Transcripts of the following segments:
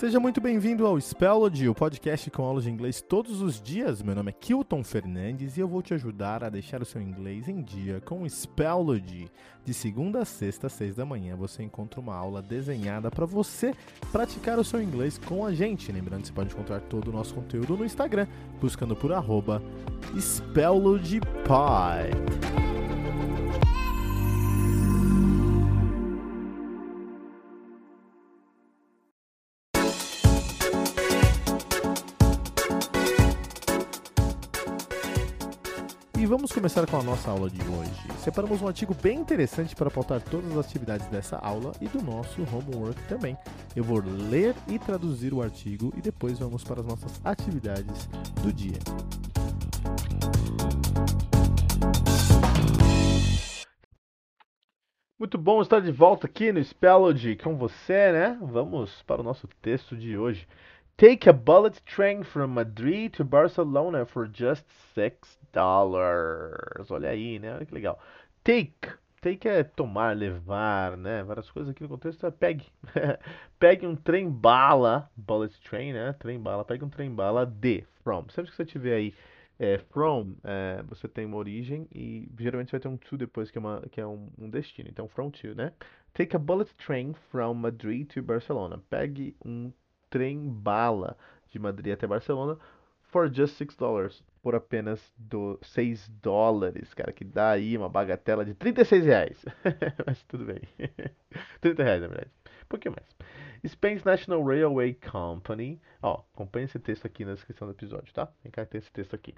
Seja muito bem-vindo ao Spellody, o podcast com aulas de inglês todos os dias. Meu nome é Kilton Fernandes e eu vou te ajudar a deixar o seu inglês em dia com o Spellody. De segunda a sexta, às seis da manhã, você encontra uma aula desenhada para você praticar o seu inglês com a gente. Lembrando que você pode encontrar todo o nosso conteúdo no Instagram, buscando por arroba SpellodyPod. Vamos começar com a nossa aula de hoje. Separamos um artigo bem interessante para pautar todas as atividades dessa aula e do nosso homework também. Eu vou ler e traduzir o artigo e depois vamos para as nossas atividades do dia. Muito bom estar de volta aqui no Spellody com você, né? Vamos para o nosso texto de hoje. Take a bullet train from Madrid to Barcelona for just six dollars. Olha aí, né? Olha que legal. Take. Take é tomar, levar, né? Várias coisas aqui no contexto é pegue. pegue um trem bala, bullet train, né? Trem bala. Pegue um trem bala de, from. Sempre que você tiver aí é, from, é, você tem uma origem e geralmente vai ter um to depois que é, uma, que é um, um destino. Então, from to, né? Take a bullet train from Madrid to Barcelona. Pegue um trem bala de Madrid até Barcelona for just 6 dollars. Por apenas do 6 dólares, cara, que dá aí uma bagatela de 36 reais. Mas tudo bem. 30 reais, na verdade. Um pouquinho mais. Spain's National Railway Company. Ó, acompanha esse texto aqui na descrição do episódio, tá? Vem cá, tem esse texto aqui.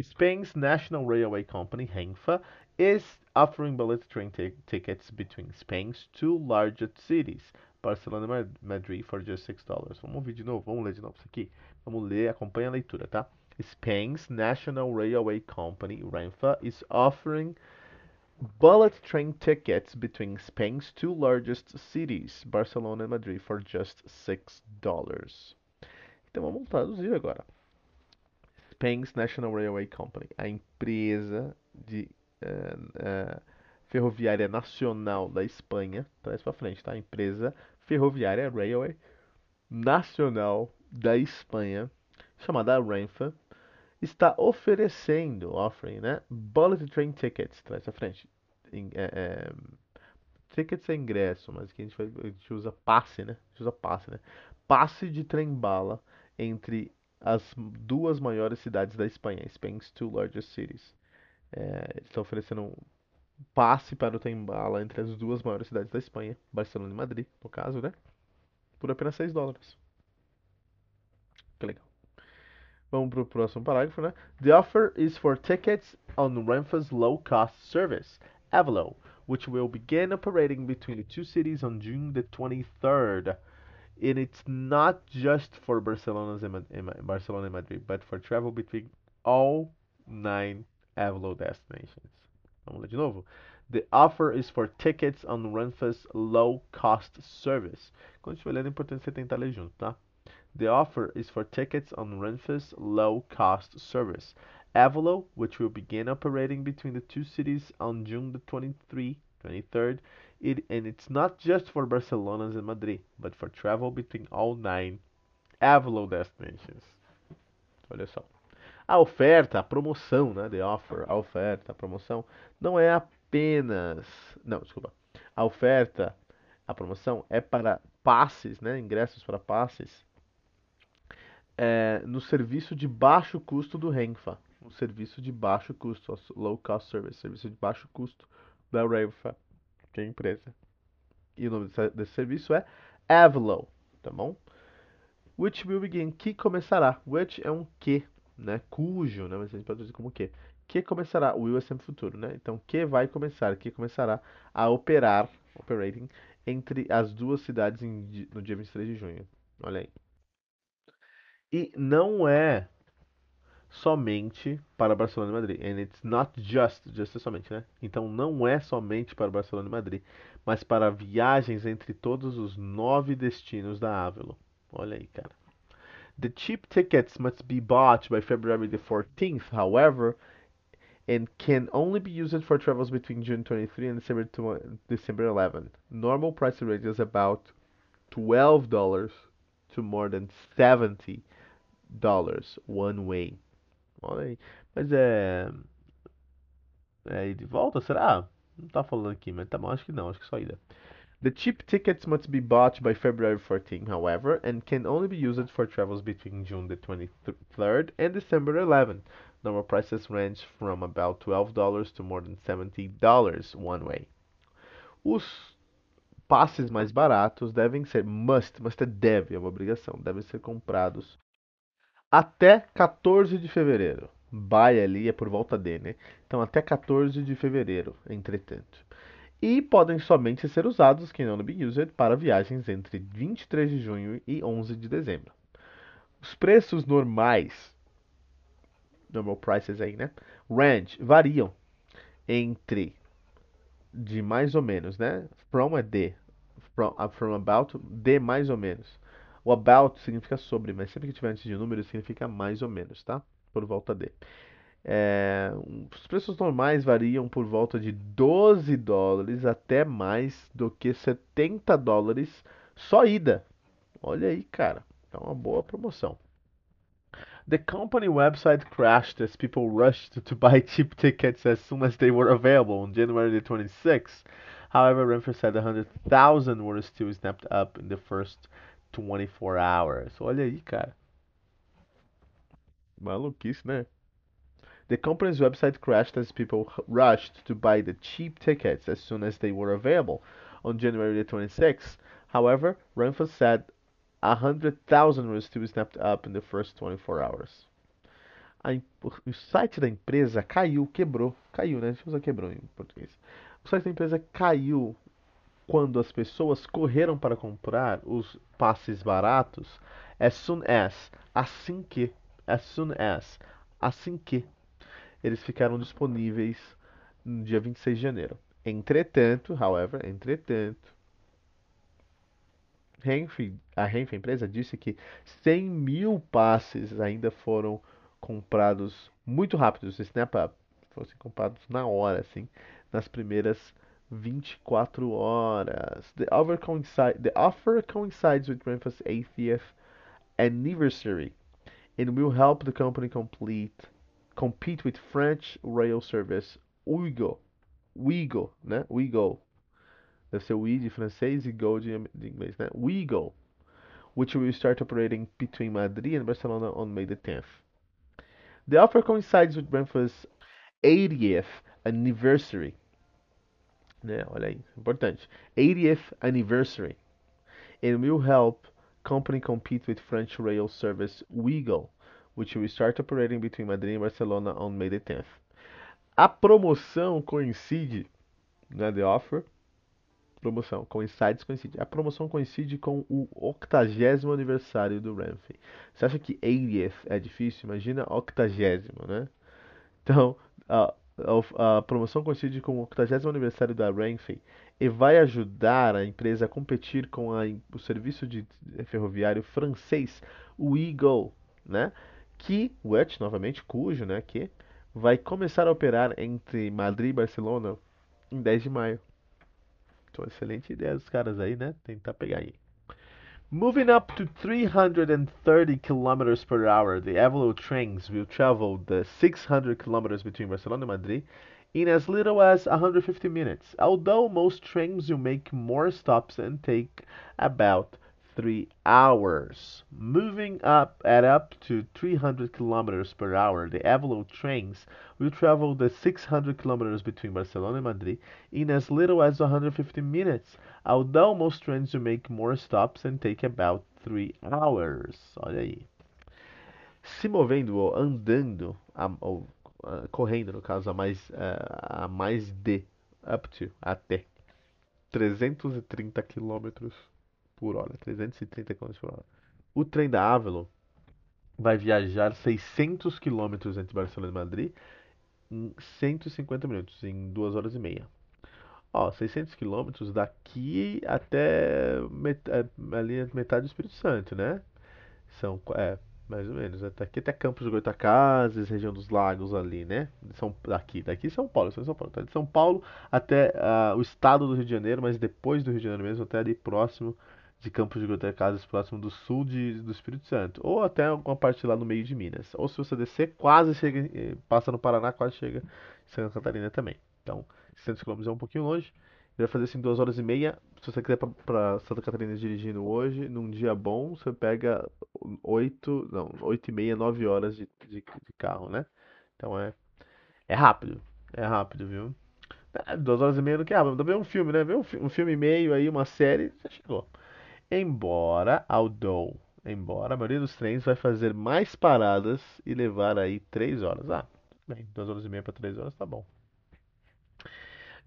Spain's National Railway Company, Renfa, is offering bullet train tickets between Spain's two largest cities, Barcelona e Madrid for just six dollars. Vamos ouvir de novo, vamos ler de novo isso aqui. Vamos ler, acompanha a leitura, tá? Spain's National Railway Company, Renfe, is offering bullet train tickets between Spain's two largest cities, Barcelona and Madrid, for just six dollars. Então vamos traduzir agora. Spain's National Railway Company, a empresa de uh, uh, ferroviária nacional da Espanha, traz para frente, tá? A empresa ferroviária Railway Nacional da Espanha, chamada Renfe, está oferecendo, offering, né? Bullet Train Tickets, traz à frente. Em, é, é, tickets é ingresso, mas aqui a gente, vai, a gente usa passe, né? A gente usa passe, né? Passe de trem-bala entre as duas maiores cidades da Espanha, Spain's two largest cities. É, estão oferecendo passe para o trem-bala entre as duas maiores cidades da Espanha, Barcelona e Madrid, no caso, né? Por apenas 6 dólares. Que legal. Vamos para o próximo parágrafo, né? The offer is for tickets on Renfe's low-cost service, Avelo, which will begin operating between the two cities on June the 23rd. And it's not just for Barcelona and Barcelona and Madrid, but for travel between all nine Avelo destinations. Vamos ler de novo. The offer is for tickets on Renfe's low cost service. Quando estiver lendo, é importante você tentar ler junto, tá? The offer is for tickets on Renfe's low cost service. Avalo, which will begin operating between the two cities on June the 23, 23rd, it, and it's not just for Barcelona and Madrid, but for travel between all nine Avalo destinations. Olha só. A oferta, a promoção, né? The offer, a oferta, a promoção, não é apenas. Não, desculpa. A oferta, a promoção é para passes, né? Ingressos para passes. É, no serviço de baixo custo do Renfa. Um serviço de baixo custo, low cost service, serviço de baixo custo da Renfa, que é a empresa. E o nome desse, desse serviço é Avelo, tá bom? Which will begin, que começará. Which é um que, né? Cujo, né? Mas a gente pode dizer como que. Que começará, o will é sempre futuro, né? Então, que vai começar, que começará a operar, operating, entre as duas cidades em, no dia 23 de junho. Olha aí. E não é somente para Barcelona e Madrid. And it's not just, just é somente, né? Então não é somente para Barcelona e Madrid, mas para viagens entre todos os nove destinos da Avelo. Olha aí, cara. The cheap tickets must be bought by February the 14th, however, and can only be used for travels between June 23 and December, December 11. Normal price range is about $12 to more than 70 dollars one way. Olha aí. Mas é. É de volta? Será? Não tá falando aqui, mas tá bom, acho que não, acho que só ida. The cheap tickets must be bought by February 14, however, and can only be used for travels between June the 23rd and December 11. Normal prices range from about $12 to more than $70 one way. Os passes mais baratos devem ser must, must é deve, é uma obrigação, devem ser comprados até 14 de fevereiro. Buy ali é por volta de, né? Então até 14 de fevereiro, entretanto. E podem somente ser usados, que não be used, para viagens entre 23 de junho e 11 de dezembro. Os preços normais, normal prices aí, né? Range, variam entre de mais ou menos, né? From é de, from, uh, from about, de mais ou menos. O about significa sobre, mas sempre que tiver antes de número significa mais ou menos, tá? Por volta de. É, os preços normais variam por volta de 12 dólares até mais do que 70 dólares só ida. Olha aí, cara. É uma boa promoção. The company website crashed as people rushed to buy cheap tickets as soon as they were available on January 26. However, Renfrew said 100,000 were still snapped up in the first 24 hours. Olha aí, cara. Maluquice, né? The company's website crashed as people rushed to buy the cheap tickets as soon as they were available on January 26. However, Renfrew said 100,000 were still snapped up in the first 24 hours. o site da empresa caiu, quebrou. Caiu, né? A gente usa quebrou em português. O site da empresa caiu quando as pessoas correram para comprar os passes baratos as soon as, assim que, as soon as, assim que eles ficaram disponíveis no dia 26 de janeiro. Entretanto, however, entretanto, Renfe, a Renfe, a empresa, disse que 100 mil passes ainda foram comprados muito rápidos, snap up, fossem comprados na hora, assim, nas primeiras 24 horas. The offer, coincide, the offer coincides with Renfre's 80th anniversary and will help the company complete compete with French rail service Ouigo. Ouigo, né? Ouigo. Deve ser Ouigo de francês e Go de, de inglês, né? Ouigo, which will start operating between Madrid and Barcelona on May the 10th. The offer coincides with Renfre's 80th anniversary né? Olha aí, importante. 80th anniversary. And will help company compete with French rail service Ouigo, which will start operating between Madrid and Barcelona on May the 10th. A promoção coincide, né, the offer, promoção, coincides, coincide. A promoção coincide com o 80 aniversário do Renfe. Você acha que 80th é difícil? Imagina 80, né? Então, uh, a promoção coincide com o 80 aniversário da Renfe e vai ajudar a empresa a competir com a, o serviço de ferroviário francês, o Eagle, né? Que, which, novamente, cujo, né? Que vai começar a operar entre Madrid e Barcelona em 10 de maio. Então, excelente ideia dos caras aí, né? Tentar pegar aí. Moving up to 330 kilometers per hour, the Avelo trains will travel the 600 kilometers between Barcelona and Madrid in as little as 150 minutes, although most trains will make more stops and take about three hours. Moving up at up to 300 kilometers per hour, the Avelo trains will travel the 600 kilometers between Barcelona and Madrid in as little as 150 minutes, although most trains will make more stops and take about three hours. Olha aí. Se movendo ou andando, ou correndo, no caso, a mais, uh, a mais de, up to, até 330 quilômetros por hora, 330 km por hora. O trem da Avalon vai viajar 600 km entre Barcelona e Madrid em 150 minutos, em 2 horas e meia. Ó, 600 km daqui até met é, ali metade do Espírito Santo, né? São, é, mais ou menos. Daqui até Campos de Goitacazes, região dos lagos ali, né? São, daqui, daqui São Paulo, São Paulo. Então, de São Paulo até uh, o estado do Rio de Janeiro, mas depois do Rio de Janeiro mesmo, até ali próximo de campos de goitacazes próximo do sul de, do Espírito Santo, ou até alguma parte lá no meio de Minas. Ou se você descer, quase chega, eh, passa no Paraná, quase chega em Santa Catarina também. Então, 600 km é um pouquinho longe. Ele vai fazer assim duas horas e meia. Se você quiser para Santa Catarina dirigindo hoje, num dia bom, você pega 8, não, 8 e meia, 9 horas de, de, de carro, né? Então é, é rápido. É rápido, viu? É, horas e meia não que rápido. Dá ver um filme, né? Ver um, um filme e meio aí, uma série, já chegou. Embora, although, embora a maioria dos trens vai fazer mais paradas e levar aí 3 horas. Ah, bem, 2 horas e meia para 3 horas tá bom.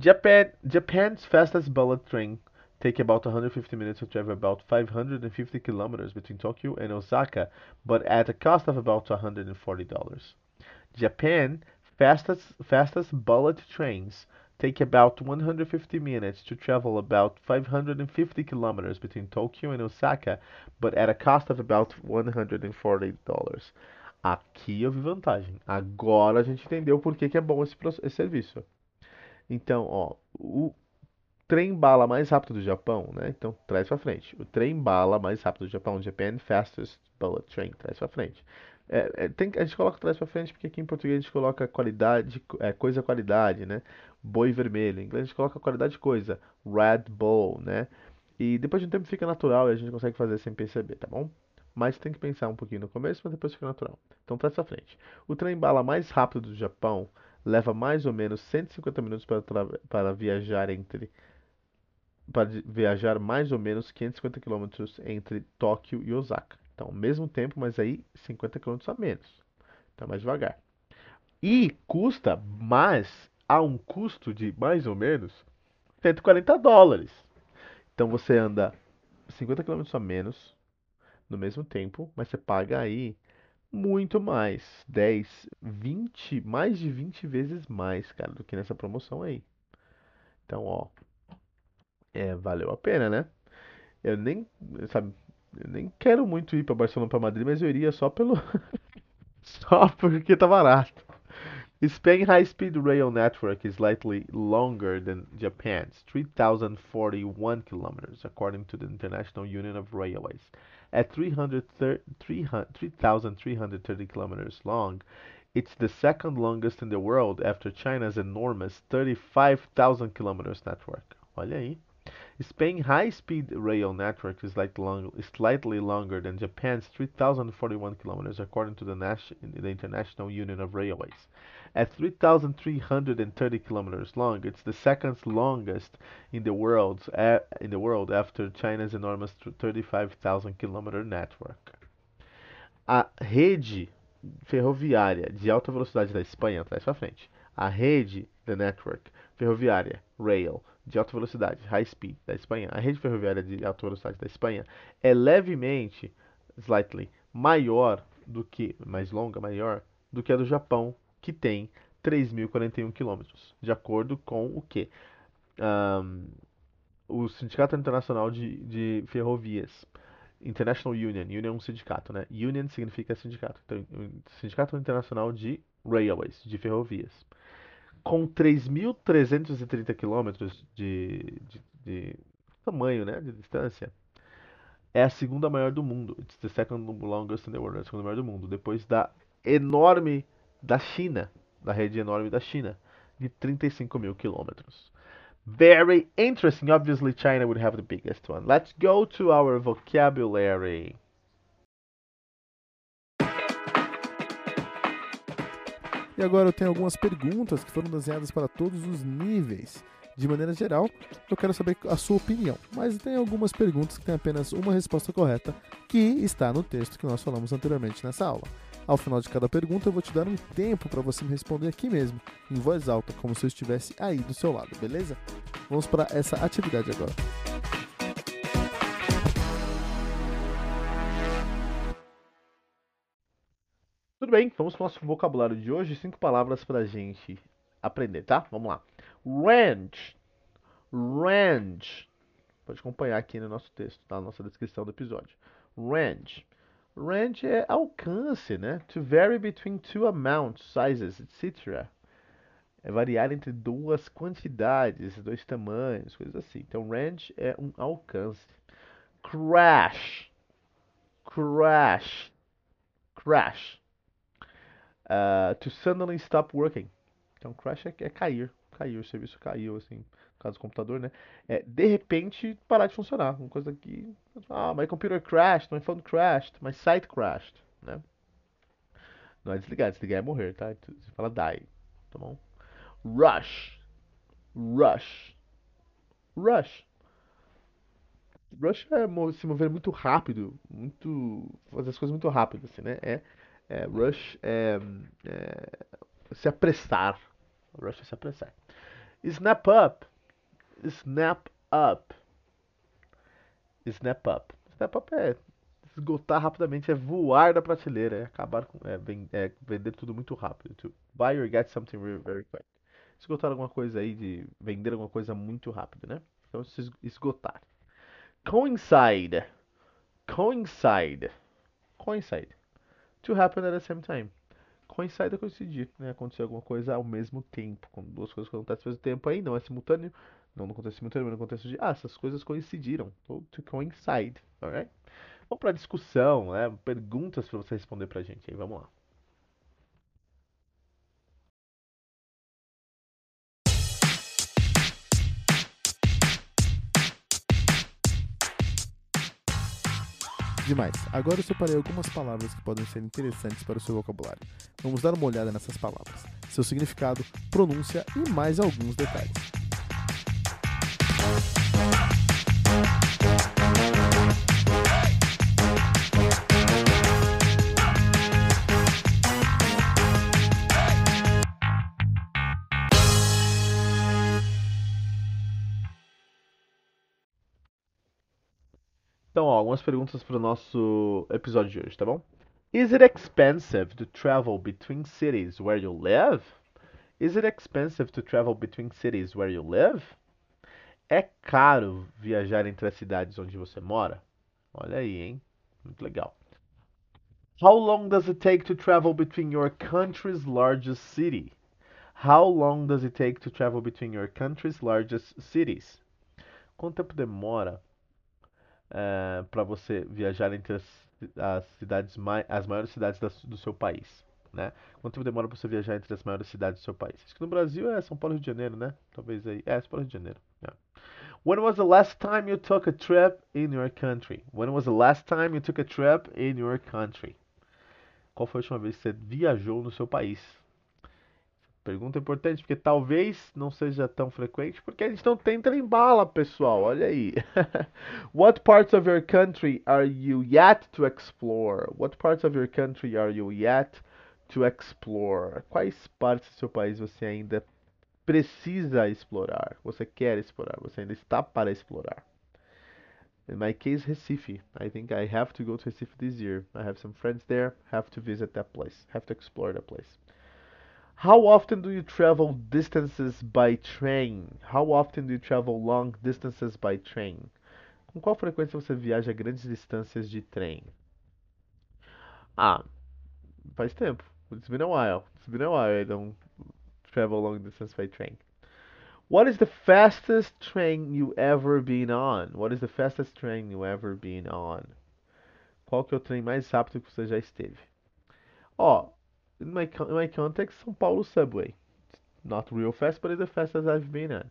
Japan, Japan's fastest bullet train take about 150 minutes to travel about 550 kilometers between Tokyo and Osaka, but at a cost of about $140. Japan fastest fastest bullet trains take about 150 minutes to travel about 550 kilometers between Tokyo and Osaka, but at a cost of about $140. Aqui eu vi vantagem. Agora a gente entendeu por que, que é bom esse, esse serviço. Então, ó, o trem bala mais rápido do Japão, né? Então, traz para frente. O trem bala mais rápido do Japão, Japan Fastest Bullet Train, traz para frente. É, é, tem, a gente coloca trás para frente porque aqui em português a gente coloca qualidade, é, coisa qualidade, né? Boi vermelho. Em inglês a gente coloca qualidade coisa, Red Bull, né? E depois de um tempo fica natural e a gente consegue fazer sem perceber, tá bom? Mas tem que pensar um pouquinho no começo, mas depois fica natural. Então traz para frente. O trem bala mais rápido do Japão leva mais ou menos 150 minutos para, para viajar entre para viajar mais ou menos 550 km entre Tóquio e Osaka. Então, mesmo tempo, mas aí 50 km a menos. Então, mais devagar. E custa, mas há um custo de mais ou menos 140 dólares. Então, você anda 50 km a menos no mesmo tempo, mas você paga aí muito mais. 10, 20, mais de 20 vezes mais, cara, do que nessa promoção aí. Então, ó, é, valeu a pena, né? Eu nem, sabe, eu nem quero muito ir para Barcelona para Madrid, mas eu iria só pelo só porque tá barato. Spain High Speed Rail Network is slightly longer than Japan's, 3,041 kilometers, according to the International Union of Railways. At 3,330 kilometers long, it's the second longest in the world after China's enormous 35,000 kilometers network. Olha aí. Spain's high-speed rail network is long, slightly longer than Japan's 3,041 kilometers, according to the, the, International Union of Railways. At 3,330 kilometers long, it's the second longest in the world in the world after China's enormous 35,000 kilometer network. A rede ferroviária de alta velocidade da Espanha, atrás para frente. A rede, the network ferroviária, rail de alta velocidade, high speed, da Espanha, a rede ferroviária de alta velocidade da Espanha é levemente, slightly, maior do que, mais longa, maior, do que a do Japão, que tem 3.041 quilômetros, de acordo com o que? Um, o Sindicato Internacional de, de Ferrovias, International Union, Union é um sindicato, né? Union significa sindicato, então, Sindicato Internacional de Railways, de ferrovias com 3.330 quilômetros de, de, de, tamanho, né, de distância, é a segunda maior do mundo. It's the second longest in the world, é a segunda maior do mundo, depois da enorme da China, da rede enorme da China, de 35 mil quilômetros. Very interesting. Obviously, China would have the biggest one. Let's go to our vocabulary. E agora eu tenho algumas perguntas que foram desenhadas para todos os níveis. De maneira geral, eu quero saber a sua opinião, mas tem algumas perguntas que têm apenas uma resposta correta, que está no texto que nós falamos anteriormente nessa aula. Ao final de cada pergunta, eu vou te dar um tempo para você me responder aqui mesmo, em voz alta, como se eu estivesse aí do seu lado, beleza? Vamos para essa atividade agora. Bem, vamos para o nosso vocabulário de hoje. Cinco palavras para a gente aprender, tá? Vamos lá. Range. Range. Pode acompanhar aqui no nosso texto, tá? Na nossa descrição do episódio. Range. Range é alcance, né? To vary between two amounts, sizes, etc. É variar entre duas quantidades, dois tamanhos, coisas assim. Então, range é um alcance. crash, crash, crash. Uh, to suddenly stop working. Então, crash é, é cair, cair, o serviço caiu, assim, no caso do computador, né? É, de repente, parar de funcionar. Uma coisa que, ah, my computer crashed, my phone crashed, my site crashed, né? Não é desligar, desligar é morrer, tá? Você fala die, tá bom? Rush, rush, rush. Rush é se mover muito rápido, muito. fazer as coisas muito rápido, assim, né? É, é rush é, é, se apressar. Rush é se apressar. Snap up. Snap up. Snap up. Snap up é esgotar rapidamente, é voar da prateleira, é acabar com. É, é vender tudo muito rápido. To buy or get something very quick. Esgotar alguma coisa aí, de vender alguma coisa muito rápido, né? Então, se esgotar coincide, coincide, coincide, to happen at the same time. Coincide é coincidir, né? Acontecer alguma coisa ao mesmo tempo. Quando duas coisas acontecem ao mesmo tempo aí, não é simultâneo. Não no contexto simultâneo, mas no contexto de, ah, essas coisas coincidiram. Ou to coincide, alright? Vamos para discussão, né? Perguntas para você responder pra gente aí, vamos lá. Demais. Agora eu separei algumas palavras que podem ser interessantes para o seu vocabulário. Vamos dar uma olhada nessas palavras, seu significado, pronúncia e mais alguns detalhes. Algumas perguntas para o nosso episódio de hoje, tá bom? Is it expensive to travel between cities where you live? Is it expensive to travel between cities where you live? É caro viajar entre as cidades onde você mora? Olha aí, hein? Muito legal. How long does it take to travel between your country's largest city? How long does it take to travel between your country's largest cities? Quanto tempo demora é, para você viajar entre as, as cidades mai, as maiores cidades da, do seu país, né? Quanto tempo demora para você viajar entre as maiores cidades do seu país? Acho que no Brasil é São Paulo Rio de Janeiro, né? Talvez aí. É, São Paulo Rio de Janeiro. Yeah. When was the last time you took a trip in your country? When was the last time you took a trip in your country? Qual foi a última vez que você viajou no seu país? Pergunta importante, porque talvez não seja tão frequente, porque a gente não tem trem-bala, pessoal. Olha aí. What parts of your country are you yet to explore? What parts of your country are you yet to explore? Quais partes do seu país você ainda precisa explorar? Você quer explorar? Você ainda está para explorar? In my case, Recife. I think I have to go to Recife this year. I have some friends there. Have to visit that place. Have to explore that place. How often do you travel distances by train? How often do you travel long distances by train? Com qual frequência você viaja grandes distâncias de trem? Ah, faz tempo. It's been a while. It's been a while I don't travel long distance by train. What is the fastest train you ever been on? What is the fastest train you ever been on? Qual que é o trem mais rápido que você já esteve? Ó, in my, in my context, São Paulo subway. Not real fast, but it's the fastest I've been at.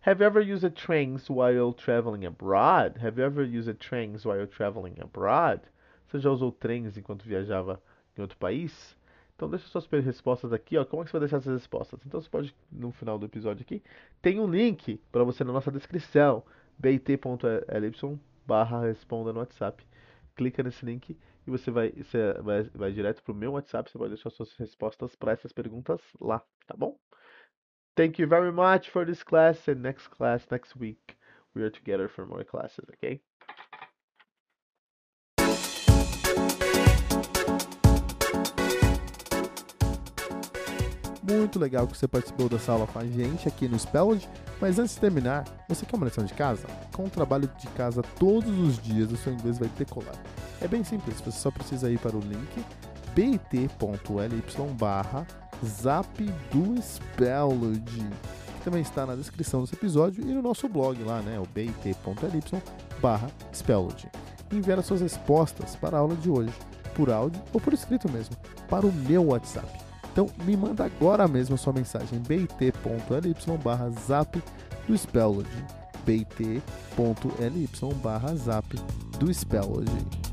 Have you ever used trains while traveling abroad? Have you ever used trains while traveling abroad? Você já usou trens enquanto viajava em outro país? Então deixa suas respostas aqui, ó. Como é que você vai deixar essas respostas? Então você pode, no final do episódio aqui, tem um link para você na nossa descrição, bit.ly barra responda no WhatsApp. Clica nesse link e você vai, você vai, vai direto pro meu WhatsApp, você pode deixar suas respostas para essas perguntas lá, tá bom? Thank you very much for this class and next class next week we are together for more classes, okay? Muito legal que você participou dessa aula com a gente aqui no Spelled, mas antes de terminar, você quer uma lição de casa? Com o trabalho de casa todos os dias, o seu inglês vai decolar. É bem simples, você só precisa ir para o link bit.ly barra zap do Spelled. que também está na descrição desse episódio e no nosso blog lá, né, o bit.ly barra Spellody. Enviar as suas respostas para a aula de hoje, por áudio ou por escrito mesmo, para o meu WhatsApp. Então me manda agora mesmo a sua mensagem bit.ly barra zap do Spellody bit.ly barra zap do Spellody.